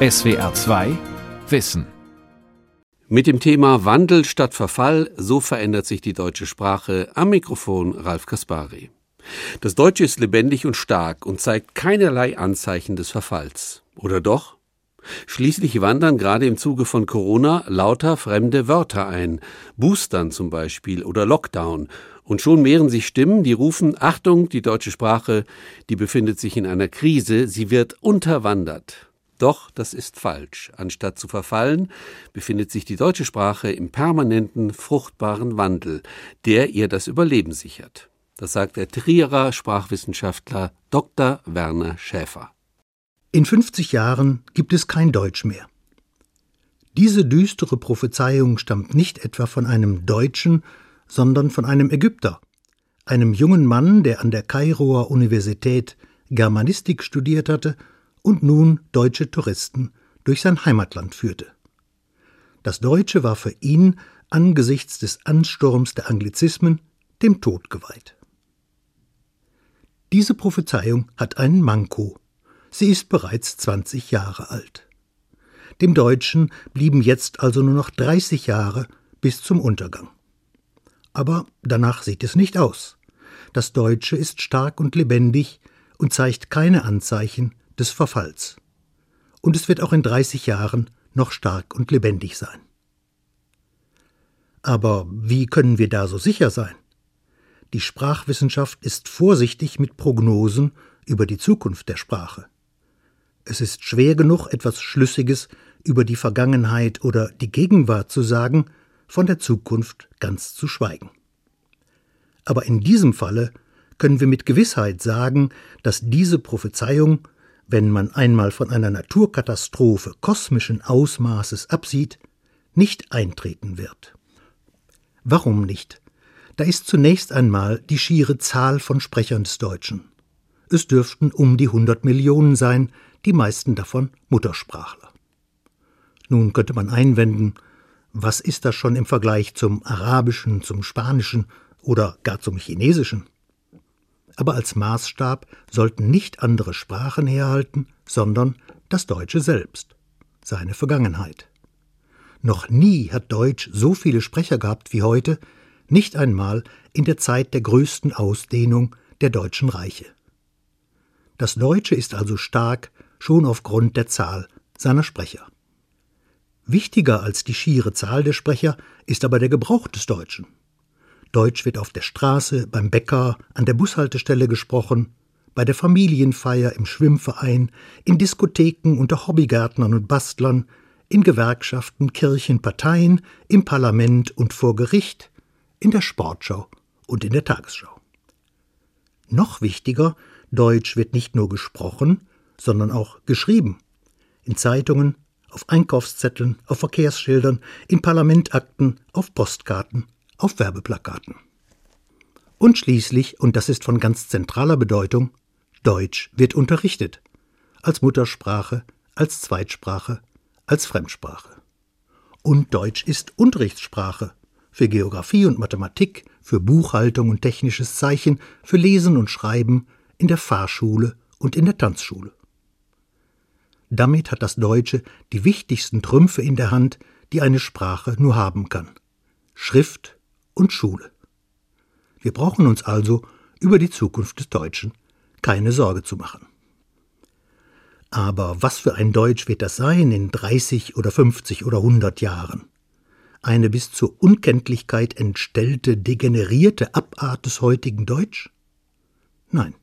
SWR 2 Wissen. Mit dem Thema Wandel statt Verfall, so verändert sich die deutsche Sprache. Am Mikrofon Ralf Kaspari. Das Deutsche ist lebendig und stark und zeigt keinerlei Anzeichen des Verfalls. Oder doch? Schließlich wandern gerade im Zuge von Corona lauter fremde Wörter ein, Boostern zum Beispiel oder Lockdown, und schon mehren sich Stimmen, die rufen Achtung, die deutsche Sprache, die befindet sich in einer Krise, sie wird unterwandert. Doch das ist falsch. Anstatt zu verfallen, befindet sich die deutsche Sprache im permanenten, fruchtbaren Wandel, der ihr das Überleben sichert. Das sagt der Trierer Sprachwissenschaftler Dr. Werner Schäfer. In 50 Jahren gibt es kein Deutsch mehr. Diese düstere Prophezeiung stammt nicht etwa von einem Deutschen, sondern von einem Ägypter, einem jungen Mann, der an der Kairoer Universität Germanistik studiert hatte und nun deutsche Touristen durch sein Heimatland führte. Das Deutsche war für ihn angesichts des Ansturms der Anglizismen dem Tod geweiht. Diese Prophezeiung hat einen Manko. Sie ist bereits 20 Jahre alt. Dem Deutschen blieben jetzt also nur noch 30 Jahre bis zum Untergang. Aber danach sieht es nicht aus. Das Deutsche ist stark und lebendig und zeigt keine Anzeichen des Verfalls. Und es wird auch in 30 Jahren noch stark und lebendig sein. Aber wie können wir da so sicher sein? Die Sprachwissenschaft ist vorsichtig mit Prognosen über die Zukunft der Sprache. Es ist schwer genug, etwas Schlüssiges über die Vergangenheit oder die Gegenwart zu sagen, von der Zukunft ganz zu schweigen. Aber in diesem Falle können wir mit Gewissheit sagen, dass diese Prophezeiung wenn man einmal von einer Naturkatastrophe kosmischen Ausmaßes absieht, nicht eintreten wird. Warum nicht? Da ist zunächst einmal die schiere Zahl von Sprechern des Deutschen. Es dürften um die 100 Millionen sein, die meisten davon Muttersprachler. Nun könnte man einwenden, was ist das schon im Vergleich zum Arabischen, zum Spanischen oder gar zum Chinesischen? Aber als Maßstab sollten nicht andere Sprachen herhalten, sondern das Deutsche selbst, seine Vergangenheit. Noch nie hat Deutsch so viele Sprecher gehabt wie heute, nicht einmal in der Zeit der größten Ausdehnung der deutschen Reiche. Das Deutsche ist also stark schon aufgrund der Zahl seiner Sprecher. Wichtiger als die schiere Zahl der Sprecher ist aber der Gebrauch des Deutschen. Deutsch wird auf der Straße, beim Bäcker, an der Bushaltestelle gesprochen, bei der Familienfeier, im Schwimmverein, in Diskotheken unter Hobbygärtnern und Bastlern, in Gewerkschaften, Kirchen, Parteien, im Parlament und vor Gericht, in der Sportschau und in der Tagesschau. Noch wichtiger, Deutsch wird nicht nur gesprochen, sondern auch geschrieben. In Zeitungen, auf Einkaufszetteln, auf Verkehrsschildern, in Parlamentakten, auf Postkarten auf Werbeplakaten. Und schließlich, und das ist von ganz zentraler Bedeutung, Deutsch wird unterrichtet, als Muttersprache, als Zweitsprache, als Fremdsprache. Und Deutsch ist Unterrichtssprache für Geographie und Mathematik, für Buchhaltung und technisches Zeichen, für Lesen und Schreiben in der Fahrschule und in der Tanzschule. Damit hat das Deutsche die wichtigsten Trümpfe in der Hand, die eine Sprache nur haben kann. Schrift, und Schule. Wir brauchen uns also über die Zukunft des Deutschen keine Sorge zu machen. Aber was für ein Deutsch wird das sein in 30 oder 50 oder 100 Jahren? Eine bis zur Unkenntlichkeit entstellte, degenerierte Abart des heutigen Deutsch? Nein,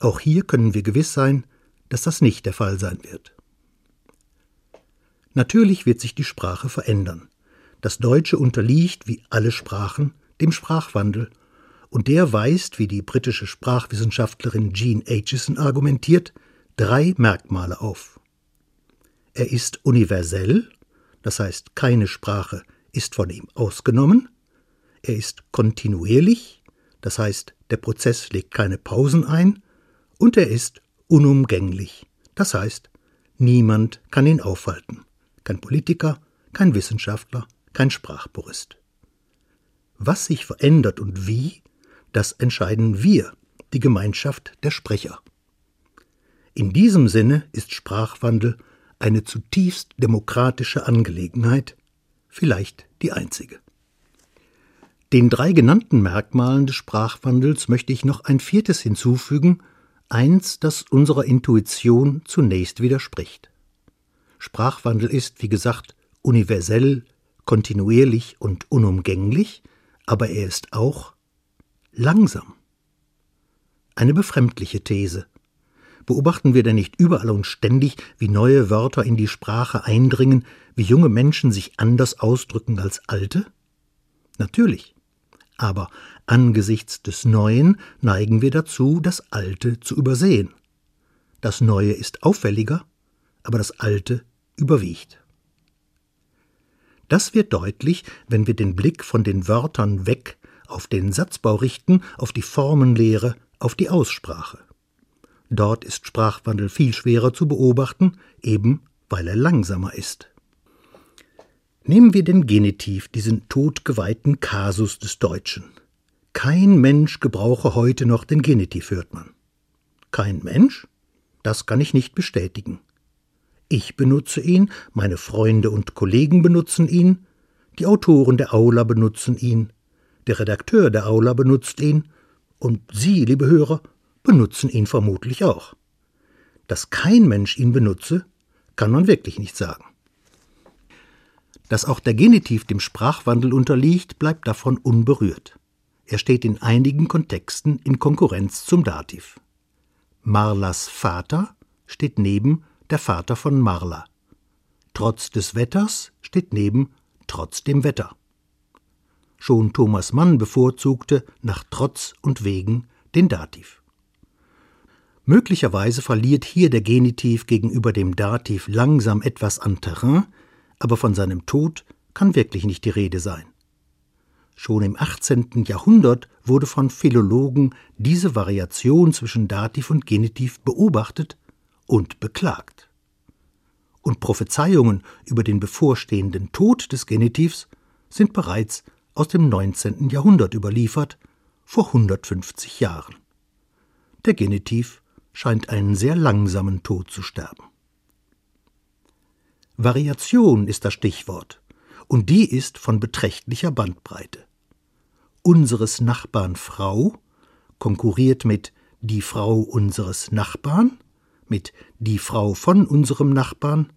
auch hier können wir gewiss sein, dass das nicht der Fall sein wird. Natürlich wird sich die Sprache verändern. Das Deutsche unterliegt, wie alle Sprachen, dem Sprachwandel, und der weist, wie die britische Sprachwissenschaftlerin Jean Aitchison argumentiert, drei Merkmale auf. Er ist universell, das heißt keine Sprache ist von ihm ausgenommen, er ist kontinuierlich, das heißt der Prozess legt keine Pausen ein, und er ist unumgänglich, das heißt niemand kann ihn aufhalten, kein Politiker, kein Wissenschaftler, kein Sprachpurist. Was sich verändert und wie, das entscheiden wir, die Gemeinschaft der Sprecher. In diesem Sinne ist Sprachwandel eine zutiefst demokratische Angelegenheit, vielleicht die einzige. Den drei genannten Merkmalen des Sprachwandels möchte ich noch ein viertes hinzufügen, eins, das unserer Intuition zunächst widerspricht. Sprachwandel ist, wie gesagt, universell, kontinuierlich und unumgänglich, aber er ist auch langsam. Eine befremdliche These. Beobachten wir denn nicht überall und ständig, wie neue Wörter in die Sprache eindringen, wie junge Menschen sich anders ausdrücken als alte? Natürlich. Aber angesichts des Neuen neigen wir dazu, das Alte zu übersehen. Das Neue ist auffälliger, aber das Alte überwiegt. Das wird deutlich, wenn wir den Blick von den Wörtern weg auf den Satzbau richten, auf die Formenlehre, auf die Aussprache. Dort ist Sprachwandel viel schwerer zu beobachten, eben weil er langsamer ist. Nehmen wir den Genitiv, diesen totgeweihten Kasus des Deutschen. Kein Mensch gebrauche heute noch den Genitiv, hört man. Kein Mensch? Das kann ich nicht bestätigen. Ich benutze ihn, meine Freunde und Kollegen benutzen ihn, die Autoren der Aula benutzen ihn, der Redakteur der Aula benutzt ihn, und Sie, liebe Hörer, benutzen ihn vermutlich auch. Dass kein Mensch ihn benutze, kann man wirklich nicht sagen. Dass auch der Genitiv dem Sprachwandel unterliegt, bleibt davon unberührt. Er steht in einigen Kontexten in Konkurrenz zum Dativ. Marlas Vater steht neben der Vater von Marla. Trotz des Wetters steht neben trotz dem Wetter. Schon Thomas Mann bevorzugte nach Trotz und Wegen den Dativ. Möglicherweise verliert hier der Genitiv gegenüber dem Dativ langsam etwas an Terrain, aber von seinem Tod kann wirklich nicht die Rede sein. Schon im 18. Jahrhundert wurde von Philologen diese Variation zwischen Dativ und Genitiv beobachtet und beklagt. Und Prophezeiungen über den bevorstehenden Tod des Genitivs sind bereits aus dem 19. Jahrhundert überliefert, vor 150 Jahren. Der Genitiv scheint einen sehr langsamen Tod zu sterben. Variation ist das Stichwort, und die ist von beträchtlicher Bandbreite. Unseres Nachbarn Frau konkurriert mit die Frau unseres Nachbarn, mit die Frau von unserem Nachbarn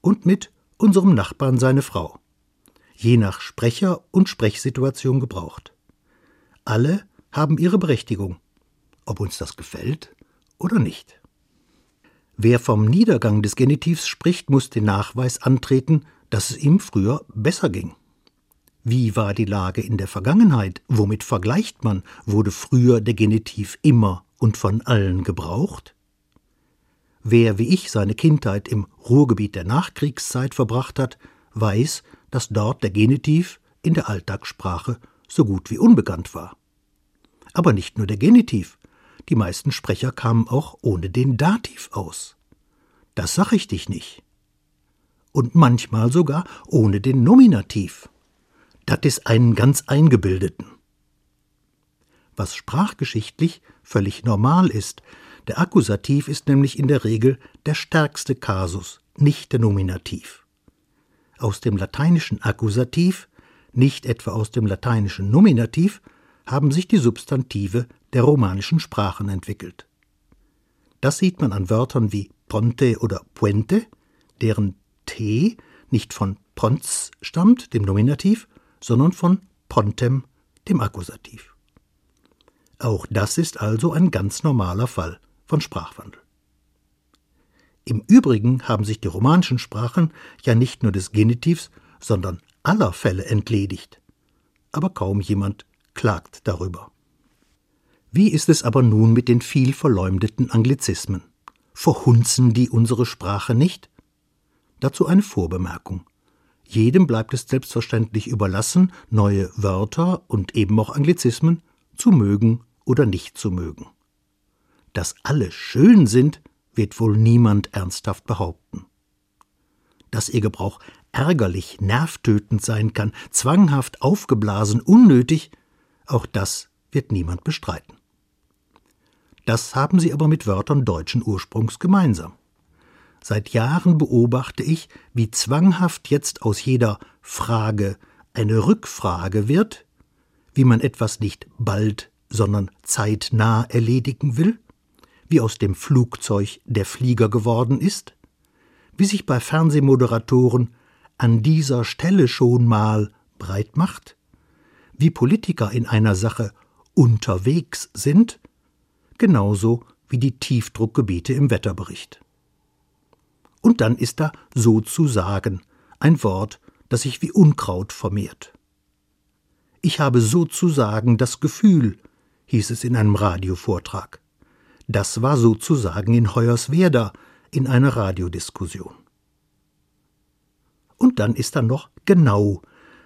und mit unserem Nachbarn seine Frau, je nach Sprecher und Sprechsituation gebraucht. Alle haben ihre Berechtigung, ob uns das gefällt oder nicht. Wer vom Niedergang des Genitivs spricht, muss den Nachweis antreten, dass es ihm früher besser ging. Wie war die Lage in der Vergangenheit? Womit vergleicht man? Wurde früher der Genitiv immer und von allen gebraucht? Wer wie ich seine Kindheit im Ruhrgebiet der Nachkriegszeit verbracht hat, weiß, dass dort der Genitiv in der Alltagssprache so gut wie unbekannt war. Aber nicht nur der Genitiv, die meisten Sprecher kamen auch ohne den Dativ aus. Das sag ich dich nicht. Und manchmal sogar ohne den Nominativ. Das ist einen ganz eingebildeten. Was sprachgeschichtlich völlig normal ist, der Akkusativ ist nämlich in der Regel der stärkste Kasus, nicht der Nominativ. Aus dem lateinischen Akkusativ, nicht etwa aus dem lateinischen Nominativ, haben sich die Substantive der romanischen Sprachen entwickelt. Das sieht man an Wörtern wie Ponte oder Puente, deren T nicht von Pons stammt, dem Nominativ, sondern von Pontem, dem Akkusativ. Auch das ist also ein ganz normaler Fall von Sprachwandel. Im Übrigen haben sich die romanischen Sprachen ja nicht nur des Genitivs, sondern aller Fälle entledigt. Aber kaum jemand klagt darüber. Wie ist es aber nun mit den viel verleumdeten Anglizismen? Verhunzen die unsere Sprache nicht? Dazu eine Vorbemerkung. Jedem bleibt es selbstverständlich überlassen, neue Wörter und eben auch Anglizismen zu mögen oder nicht zu mögen. Dass alle schön sind, wird wohl niemand ernsthaft behaupten. Dass ihr Gebrauch ärgerlich, nervtötend sein kann, zwanghaft aufgeblasen, unnötig, auch das wird niemand bestreiten. Das haben sie aber mit Wörtern deutschen Ursprungs gemeinsam. Seit Jahren beobachte ich, wie zwanghaft jetzt aus jeder Frage eine Rückfrage wird, wie man etwas nicht bald, sondern zeitnah erledigen will, wie aus dem Flugzeug der Flieger geworden ist, wie sich bei Fernsehmoderatoren an dieser Stelle schon mal breit macht, wie Politiker in einer Sache unterwegs sind, genauso wie die Tiefdruckgebiete im Wetterbericht. Und dann ist da sozusagen ein Wort, das sich wie Unkraut vermehrt. Ich habe sozusagen das Gefühl, hieß es in einem Radiovortrag. Das war sozusagen in Hoyerswerda in einer Radiodiskussion. Und dann ist da noch genau,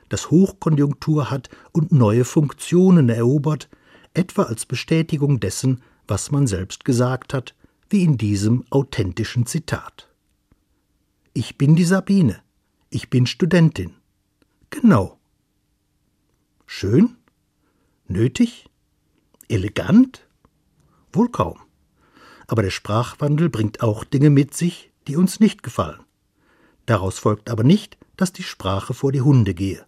das Hochkonjunktur hat und neue Funktionen erobert, etwa als Bestätigung dessen, was man selbst gesagt hat, wie in diesem authentischen Zitat. Ich bin die Sabine. Ich bin Studentin. Genau. Schön? Nötig? Elegant? Wohl kaum. Aber der Sprachwandel bringt auch Dinge mit sich, die uns nicht gefallen. Daraus folgt aber nicht, dass die Sprache vor die Hunde gehe.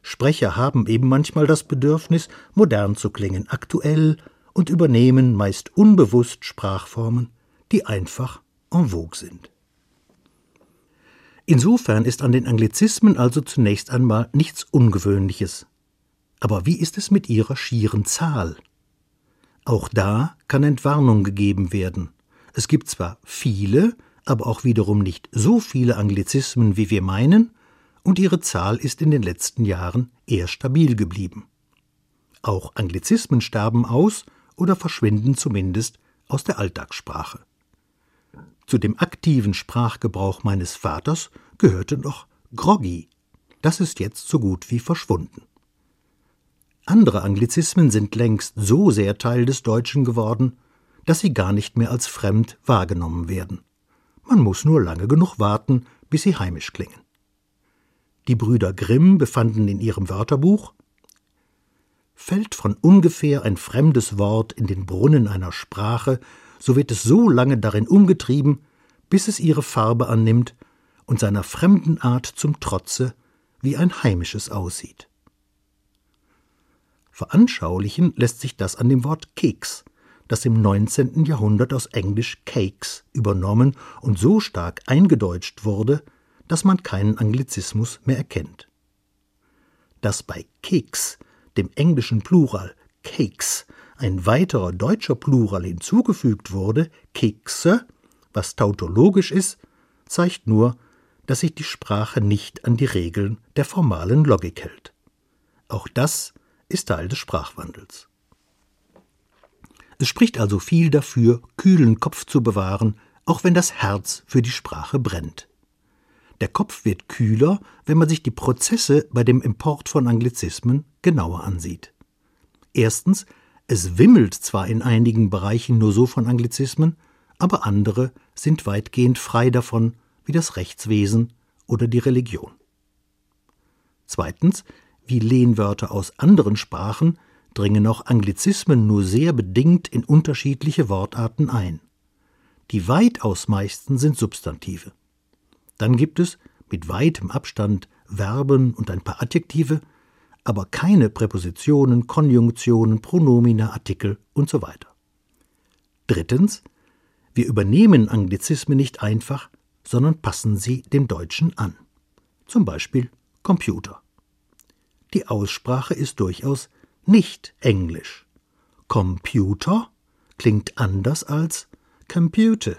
Sprecher haben eben manchmal das Bedürfnis, modern zu klingen, aktuell und übernehmen meist unbewusst Sprachformen, die einfach en vogue sind. Insofern ist an den Anglizismen also zunächst einmal nichts Ungewöhnliches. Aber wie ist es mit ihrer schieren Zahl? Auch da kann Entwarnung gegeben werden. Es gibt zwar viele, aber auch wiederum nicht so viele Anglizismen, wie wir meinen, und ihre Zahl ist in den letzten Jahren eher stabil geblieben. Auch Anglizismen sterben aus oder verschwinden zumindest aus der Alltagssprache. Zu dem aktiven Sprachgebrauch meines Vaters gehörte noch groggy. Das ist jetzt so gut wie verschwunden. Andere Anglizismen sind längst so sehr Teil des Deutschen geworden, dass sie gar nicht mehr als fremd wahrgenommen werden. Man muss nur lange genug warten, bis sie heimisch klingen. Die Brüder Grimm befanden in ihrem Wörterbuch Fällt von ungefähr ein fremdes Wort in den Brunnen einer Sprache, so wird es so lange darin umgetrieben, bis es ihre Farbe annimmt und seiner fremden Art zum Trotze wie ein heimisches aussieht. Veranschaulichen lässt sich das an dem Wort Keks, das im 19. Jahrhundert aus Englisch Cakes übernommen und so stark eingedeutscht wurde, dass man keinen Anglizismus mehr erkennt. Dass bei Keks, dem englischen Plural Cakes, ein weiterer deutscher Plural hinzugefügt wurde, Kekse, was tautologisch ist, zeigt nur, dass sich die Sprache nicht an die Regeln der formalen Logik hält. Auch das ist Teil des Sprachwandels. Es spricht also viel dafür, kühlen Kopf zu bewahren, auch wenn das Herz für die Sprache brennt. Der Kopf wird kühler, wenn man sich die Prozesse bei dem Import von Anglizismen genauer ansieht. Erstens, es wimmelt zwar in einigen Bereichen nur so von Anglizismen, aber andere sind weitgehend frei davon, wie das Rechtswesen oder die Religion. Zweitens, wie Lehnwörter aus anderen Sprachen dringen auch Anglizismen nur sehr bedingt in unterschiedliche Wortarten ein. Die weitaus meisten sind Substantive. Dann gibt es mit weitem Abstand Verben und ein paar Adjektive, aber keine Präpositionen, Konjunktionen, Pronomina, Artikel und so weiter. Drittens, wir übernehmen Anglizismen nicht einfach, sondern passen sie dem Deutschen an. Zum Beispiel Computer. Die Aussprache ist durchaus nicht Englisch. Computer klingt anders als Computer.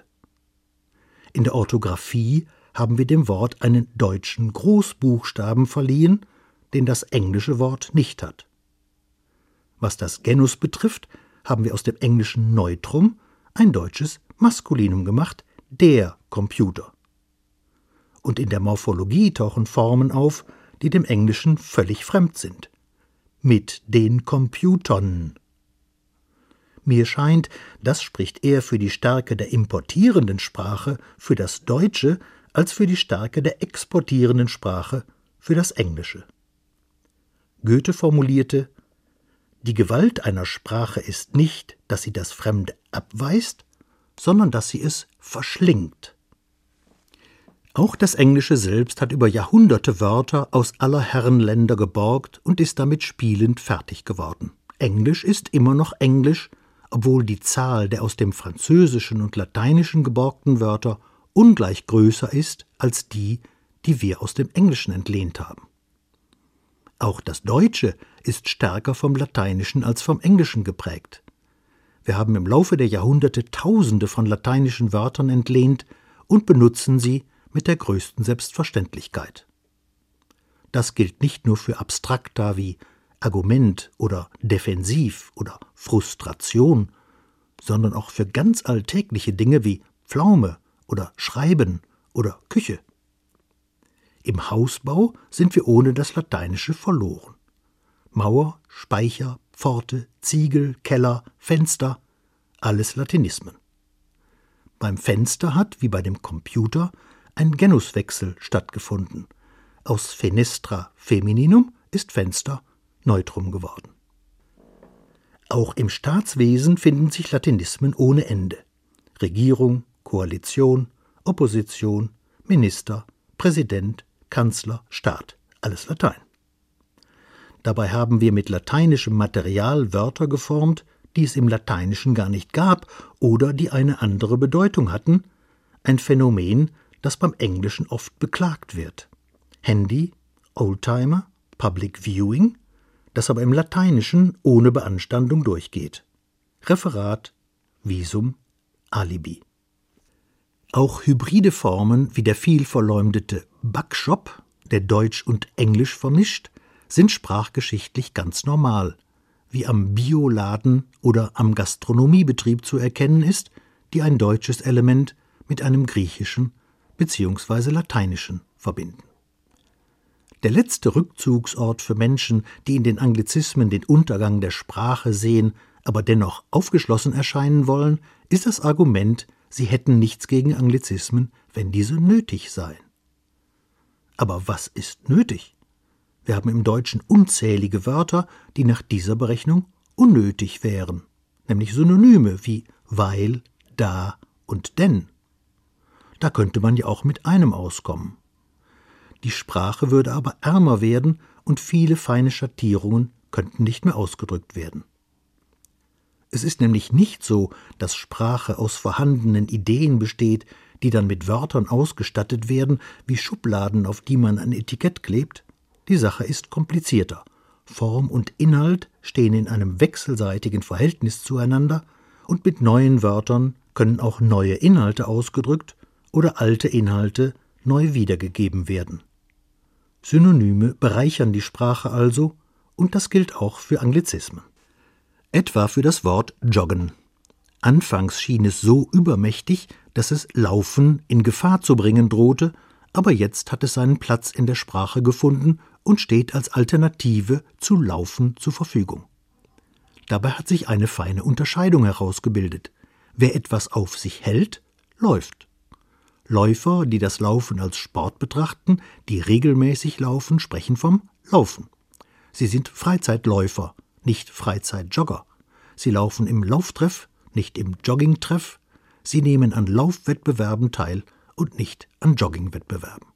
In der Orthographie haben wir dem Wort einen deutschen Großbuchstaben verliehen, den das englische Wort nicht hat. Was das Genus betrifft, haben wir aus dem englischen Neutrum ein deutsches Maskulinum gemacht, der Computer. Und in der Morphologie tauchen Formen auf, die dem Englischen völlig fremd sind. Mit den Computern. Mir scheint, das spricht eher für die Stärke der importierenden Sprache, für das Deutsche, als für die Stärke der exportierenden Sprache für das Englische. Goethe formulierte Die Gewalt einer Sprache ist nicht, dass sie das Fremde abweist, sondern dass sie es verschlingt. Auch das Englische selbst hat über Jahrhunderte Wörter aus aller Herren Länder geborgt und ist damit spielend fertig geworden. Englisch ist immer noch Englisch, obwohl die Zahl der aus dem Französischen und Lateinischen geborgten Wörter ungleich größer ist als die, die wir aus dem Englischen entlehnt haben. Auch das Deutsche ist stärker vom Lateinischen als vom Englischen geprägt. Wir haben im Laufe der Jahrhunderte Tausende von lateinischen Wörtern entlehnt und benutzen sie mit der größten Selbstverständlichkeit. Das gilt nicht nur für Abstrakta wie Argument oder Defensiv oder Frustration, sondern auch für ganz alltägliche Dinge wie Pflaume oder Schreiben oder Küche. Im Hausbau sind wir ohne das Lateinische verloren. Mauer, Speicher, Pforte, Ziegel, Keller, Fenster, alles Latinismen. Beim Fenster hat, wie bei dem Computer, ein Genuswechsel stattgefunden. Aus Fenestra Femininum ist Fenster Neutrum geworden. Auch im Staatswesen finden sich Latinismen ohne Ende. Regierung, Koalition, Opposition, Minister, Präsident, Kanzler, Staat, alles Latein. Dabei haben wir mit lateinischem Material Wörter geformt, die es im Lateinischen gar nicht gab oder die eine andere Bedeutung hatten, ein Phänomen, das beim Englischen oft beklagt wird. Handy, Oldtimer, Public Viewing, das aber im Lateinischen ohne Beanstandung durchgeht. Referat, Visum, Alibi. Auch hybride Formen wie der viel verleumdete Backshop, der Deutsch und Englisch vermischt, sind sprachgeschichtlich ganz normal, wie am Bioladen oder am Gastronomiebetrieb zu erkennen ist, die ein deutsches Element mit einem griechischen bzw. lateinischen verbinden. Der letzte Rückzugsort für Menschen, die in den Anglizismen den Untergang der Sprache sehen, aber dennoch aufgeschlossen erscheinen wollen, ist das Argument, sie hätten nichts gegen Anglizismen, wenn diese nötig seien. Aber was ist nötig? Wir haben im Deutschen unzählige Wörter, die nach dieser Berechnung unnötig wären, nämlich Synonyme wie weil, da und denn. Da könnte man ja auch mit einem auskommen. Die Sprache würde aber ärmer werden und viele feine Schattierungen könnten nicht mehr ausgedrückt werden. Es ist nämlich nicht so, dass Sprache aus vorhandenen Ideen besteht, die dann mit Wörtern ausgestattet werden, wie Schubladen, auf die man ein Etikett klebt. Die Sache ist komplizierter. Form und Inhalt stehen in einem wechselseitigen Verhältnis zueinander, und mit neuen Wörtern können auch neue Inhalte ausgedrückt oder alte Inhalte neu wiedergegeben werden. Synonyme bereichern die Sprache also, und das gilt auch für Anglizismen. Etwa für das Wort joggen. Anfangs schien es so übermächtig, dass es Laufen in Gefahr zu bringen drohte, aber jetzt hat es seinen Platz in der Sprache gefunden und steht als Alternative zu Laufen zur Verfügung. Dabei hat sich eine feine Unterscheidung herausgebildet. Wer etwas auf sich hält, läuft. Läufer, die das Laufen als Sport betrachten, die regelmäßig laufen, sprechen vom Laufen. Sie sind Freizeitläufer, nicht Freizeitjogger. Sie laufen im Lauftreff, nicht im Joggingtreff. Sie nehmen an Laufwettbewerben teil und nicht an Joggingwettbewerben.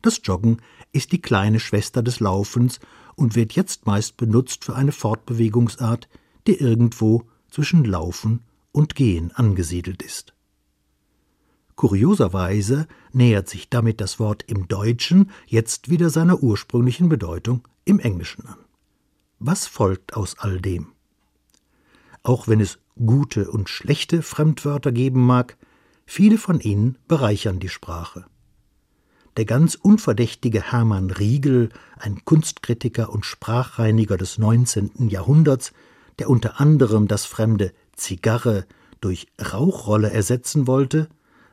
Das Joggen ist die kleine Schwester des Laufens und wird jetzt meist benutzt für eine Fortbewegungsart, die irgendwo zwischen Laufen und Gehen angesiedelt ist. Kurioserweise nähert sich damit das Wort im Deutschen jetzt wieder seiner ursprünglichen Bedeutung im Englischen an. Was folgt aus all dem? Auch wenn es gute und schlechte Fremdwörter geben mag, viele von ihnen bereichern die Sprache. Der ganz unverdächtige Hermann Riegel, ein Kunstkritiker und Sprachreiniger des 19. Jahrhunderts, der unter anderem das fremde Zigarre durch Rauchrolle ersetzen wollte,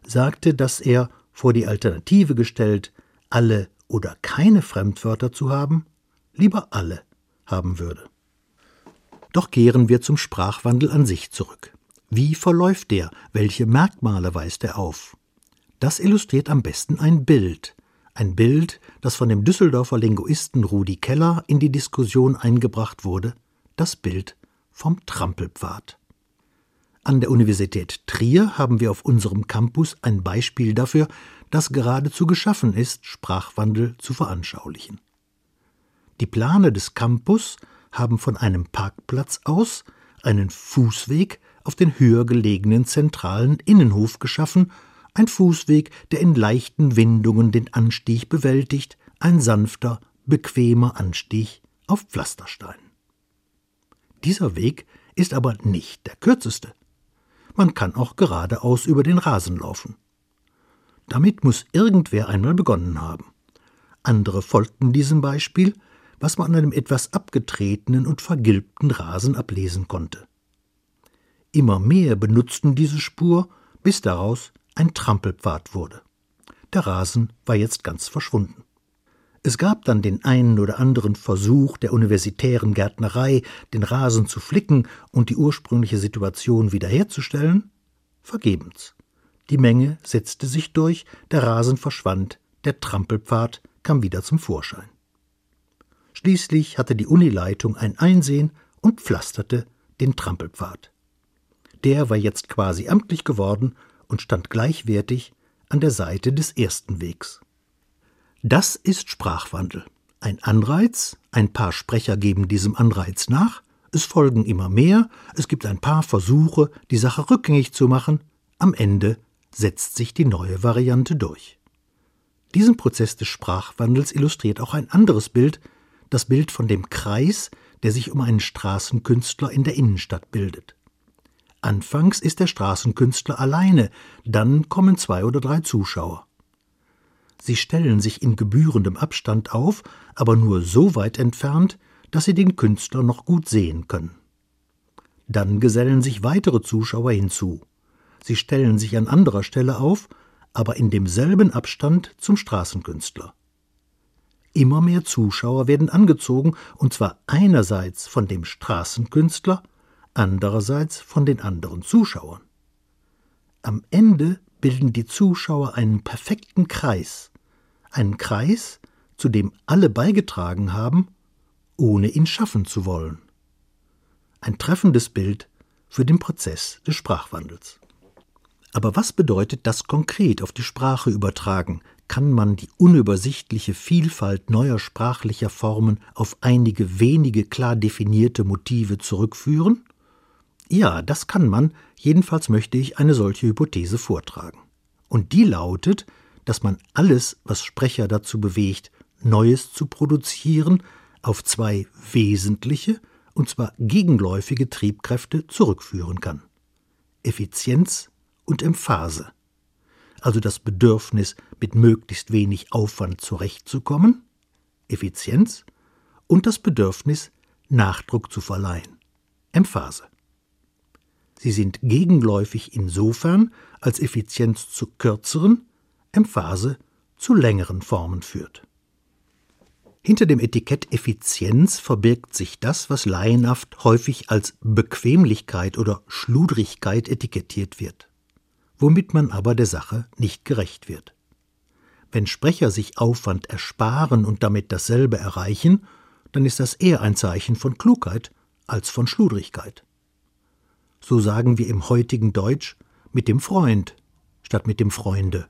sagte, dass er vor die Alternative gestellt, alle oder keine Fremdwörter zu haben, lieber alle haben würde. Doch kehren wir zum Sprachwandel an sich zurück. Wie verläuft der? Welche Merkmale weist er auf? Das illustriert am besten ein Bild. Ein Bild, das von dem Düsseldorfer Linguisten Rudi Keller in die Diskussion eingebracht wurde, das Bild vom Trampelpfad. An der Universität Trier haben wir auf unserem Campus ein Beispiel dafür, das geradezu geschaffen ist, Sprachwandel zu veranschaulichen. Die Plane des Campus haben von einem Parkplatz aus einen Fußweg auf den höher gelegenen zentralen Innenhof geschaffen, ein Fußweg, der in leichten Windungen den Anstieg bewältigt, ein sanfter, bequemer Anstieg auf Pflasterstein. Dieser Weg ist aber nicht der kürzeste man kann auch geradeaus über den Rasen laufen. Damit muss irgendwer einmal begonnen haben. Andere folgten diesem Beispiel, was man an einem etwas abgetretenen und vergilbten Rasen ablesen konnte. Immer mehr benutzten diese Spur, bis daraus ein Trampelpfad wurde. Der Rasen war jetzt ganz verschwunden. Es gab dann den einen oder anderen Versuch der universitären Gärtnerei, den Rasen zu flicken und die ursprüngliche Situation wiederherzustellen. Vergebens. Die Menge setzte sich durch, der Rasen verschwand, der Trampelpfad kam wieder zum Vorschein. Schließlich hatte die Unileitung ein Einsehen und pflasterte den Trampelpfad. Der war jetzt quasi amtlich geworden und stand gleichwertig an der Seite des ersten Wegs. Das ist Sprachwandel. Ein Anreiz, ein paar Sprecher geben diesem Anreiz nach, es folgen immer mehr, es gibt ein paar Versuche, die Sache rückgängig zu machen, am Ende setzt sich die neue Variante durch. Diesen Prozess des Sprachwandels illustriert auch ein anderes Bild, das Bild von dem Kreis, der sich um einen Straßenkünstler in der Innenstadt bildet. Anfangs ist der Straßenkünstler alleine, dann kommen zwei oder drei Zuschauer. Sie stellen sich in gebührendem Abstand auf, aber nur so weit entfernt, dass sie den Künstler noch gut sehen können. Dann gesellen sich weitere Zuschauer hinzu. Sie stellen sich an anderer Stelle auf, aber in demselben Abstand zum Straßenkünstler. Immer mehr Zuschauer werden angezogen, und zwar einerseits von dem Straßenkünstler, andererseits von den anderen Zuschauern. Am Ende bilden die Zuschauer einen perfekten Kreis, einen Kreis, zu dem alle beigetragen haben, ohne ihn schaffen zu wollen. Ein treffendes Bild für den Prozess des Sprachwandels. Aber was bedeutet das konkret auf die Sprache übertragen? Kann man die unübersichtliche Vielfalt neuer sprachlicher Formen auf einige wenige klar definierte Motive zurückführen? Ja, das kann man, jedenfalls möchte ich eine solche Hypothese vortragen. Und die lautet, dass man alles, was Sprecher dazu bewegt, Neues zu produzieren, auf zwei wesentliche, und zwar gegenläufige Triebkräfte zurückführen kann. Effizienz und Emphase. Also das Bedürfnis, mit möglichst wenig Aufwand zurechtzukommen, Effizienz, und das Bedürfnis, Nachdruck zu verleihen, Emphase. Sie sind gegenläufig insofern, als Effizienz zu kürzeren, Emphase zu längeren Formen führt. Hinter dem Etikett Effizienz verbirgt sich das, was laienhaft häufig als Bequemlichkeit oder Schludrigkeit etikettiert wird, womit man aber der Sache nicht gerecht wird. Wenn Sprecher sich Aufwand ersparen und damit dasselbe erreichen, dann ist das eher ein Zeichen von Klugheit als von Schludrigkeit. So sagen wir im heutigen Deutsch mit dem Freund statt mit dem Freunde.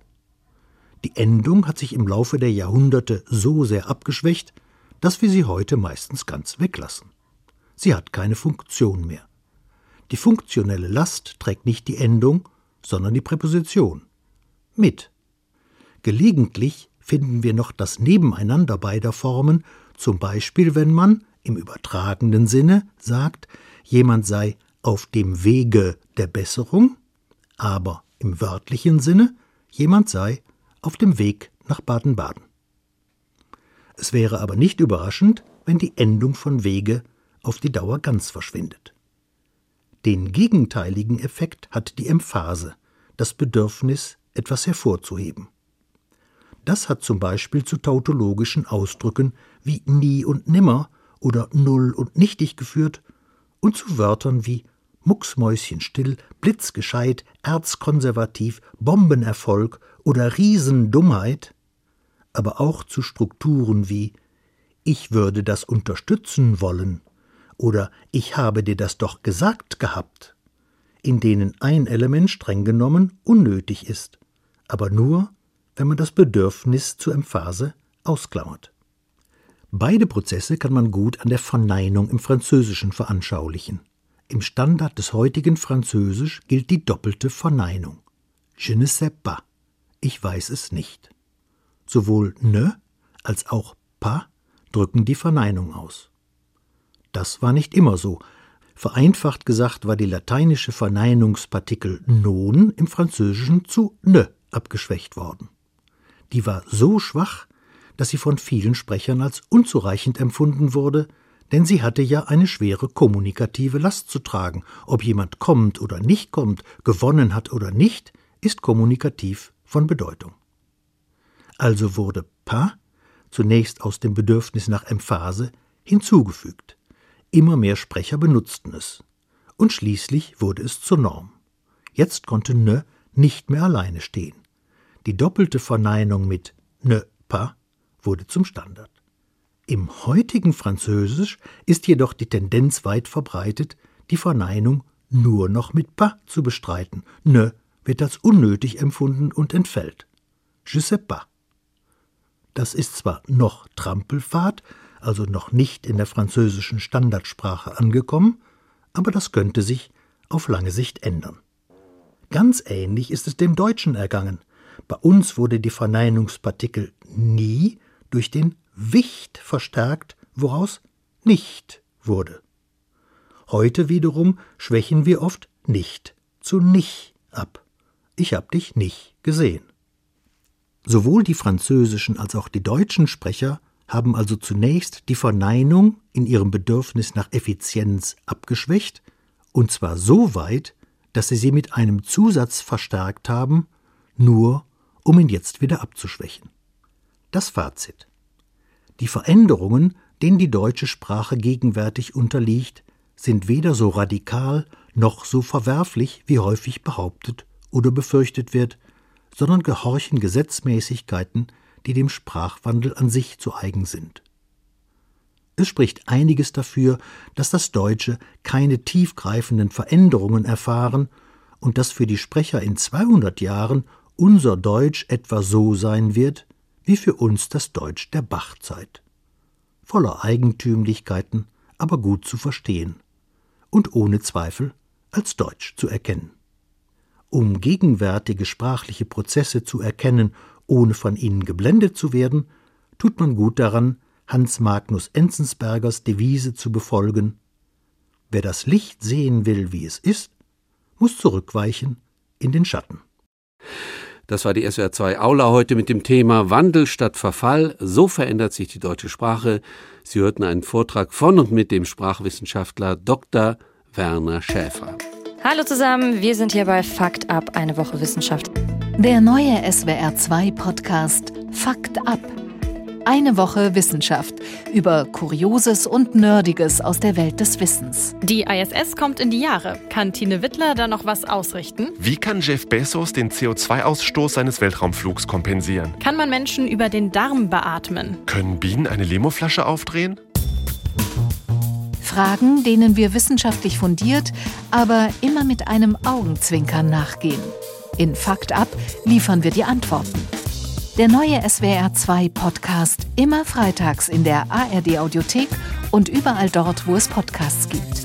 Die Endung hat sich im Laufe der Jahrhunderte so sehr abgeschwächt, dass wir sie heute meistens ganz weglassen. Sie hat keine Funktion mehr. Die funktionelle Last trägt nicht die Endung, sondern die Präposition. Mit. Gelegentlich finden wir noch das Nebeneinander beider Formen, zum Beispiel wenn man im übertragenen Sinne sagt, jemand sei auf dem Wege der Besserung, aber im wörtlichen Sinne jemand sei auf dem Weg nach Baden-Baden. Es wäre aber nicht überraschend, wenn die Endung von Wege auf die Dauer ganz verschwindet. Den gegenteiligen Effekt hat die Emphase, das Bedürfnis, etwas hervorzuheben. Das hat zum Beispiel zu tautologischen Ausdrücken wie nie und nimmer oder null und nichtig geführt und zu Wörtern wie mucksmäuschenstill, blitzgescheit, erzkonservativ, Bombenerfolg oder Riesendummheit, aber auch zu Strukturen wie ich würde das unterstützen wollen oder ich habe dir das doch gesagt gehabt, in denen ein Element streng genommen unnötig ist, aber nur, wenn man das Bedürfnis zur Emphase ausklammert. Beide Prozesse kann man gut an der Verneinung im Französischen veranschaulichen. Im Standard des heutigen Französisch gilt die doppelte Verneinung. Je ne sais pas. Ich weiß es nicht. Sowohl ne als auch pas drücken die Verneinung aus. Das war nicht immer so. Vereinfacht gesagt war die lateinische Verneinungspartikel non im Französischen zu ne abgeschwächt worden. Die war so schwach, dass sie von vielen Sprechern als unzureichend empfunden wurde, denn sie hatte ja eine schwere kommunikative Last zu tragen. Ob jemand kommt oder nicht kommt, gewonnen hat oder nicht, ist kommunikativ von Bedeutung. Also wurde pa zunächst aus dem Bedürfnis nach Emphase hinzugefügt. Immer mehr Sprecher benutzten es. Und schließlich wurde es zur Norm. Jetzt konnte ne nicht mehr alleine stehen. Die doppelte Verneinung mit ne pas wurde zum Standard. Im heutigen Französisch ist jedoch die Tendenz weit verbreitet, die Verneinung nur noch mit pas zu bestreiten. Ne wird als unnötig empfunden und entfällt. Je sais pas. Das ist zwar noch Trampelfahrt, also noch nicht in der französischen Standardsprache angekommen, aber das könnte sich auf lange Sicht ändern. Ganz ähnlich ist es dem Deutschen ergangen. Bei uns wurde die Verneinungspartikel nie durch den Wicht verstärkt, woraus nicht wurde. Heute wiederum schwächen wir oft nicht zu nicht ab. Ich hab dich nicht gesehen. Sowohl die französischen als auch die deutschen Sprecher haben also zunächst die Verneinung in ihrem Bedürfnis nach Effizienz abgeschwächt, und zwar so weit, dass sie sie mit einem Zusatz verstärkt haben, nur um ihn jetzt wieder abzuschwächen. Das Fazit. Die Veränderungen, denen die deutsche Sprache gegenwärtig unterliegt, sind weder so radikal noch so verwerflich, wie häufig behauptet oder befürchtet wird, sondern gehorchen Gesetzmäßigkeiten, die dem Sprachwandel an sich zu eigen sind. Es spricht einiges dafür, dass das Deutsche keine tiefgreifenden Veränderungen erfahren und dass für die Sprecher in 200 Jahren unser Deutsch etwa so sein wird, wie für uns das Deutsch der Bachzeit. Voller Eigentümlichkeiten, aber gut zu verstehen und ohne Zweifel als Deutsch zu erkennen. Um gegenwärtige sprachliche Prozesse zu erkennen, ohne von ihnen geblendet zu werden, tut man gut daran, Hans Magnus Enzensbergers Devise zu befolgen Wer das Licht sehen will, wie es ist, muss zurückweichen in den Schatten. Das war die SWR 2 Aula heute mit dem Thema Wandel statt Verfall. So verändert sich die deutsche Sprache. Sie hörten einen Vortrag von und mit dem Sprachwissenschaftler Dr. Werner Schäfer. Hallo zusammen, wir sind hier bei Fakt ab, eine Woche Wissenschaft. Der neue SWR 2 Podcast Fakt ab eine Woche Wissenschaft über Kurioses und Nerdiges aus der Welt des Wissens. Die ISS kommt in die Jahre. Kann Tine Wittler da noch was ausrichten? Wie kann Jeff Bezos den CO2-Ausstoß seines Weltraumflugs kompensieren? Kann man Menschen über den Darm beatmen? Können Bienen eine Limoflasche aufdrehen? Fragen, denen wir wissenschaftlich fundiert, aber immer mit einem Augenzwinkern nachgehen. In Fakt ab liefern wir die Antworten. Der neue SWR2 Podcast immer freitags in der ARD Audiothek und überall dort, wo es Podcasts gibt.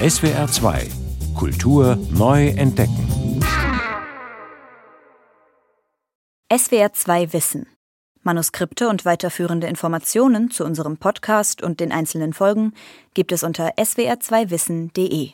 SWR2 Kultur neu entdecken. SWR2 Wissen. Manuskripte und weiterführende Informationen zu unserem Podcast und den einzelnen Folgen gibt es unter swr2wissen.de.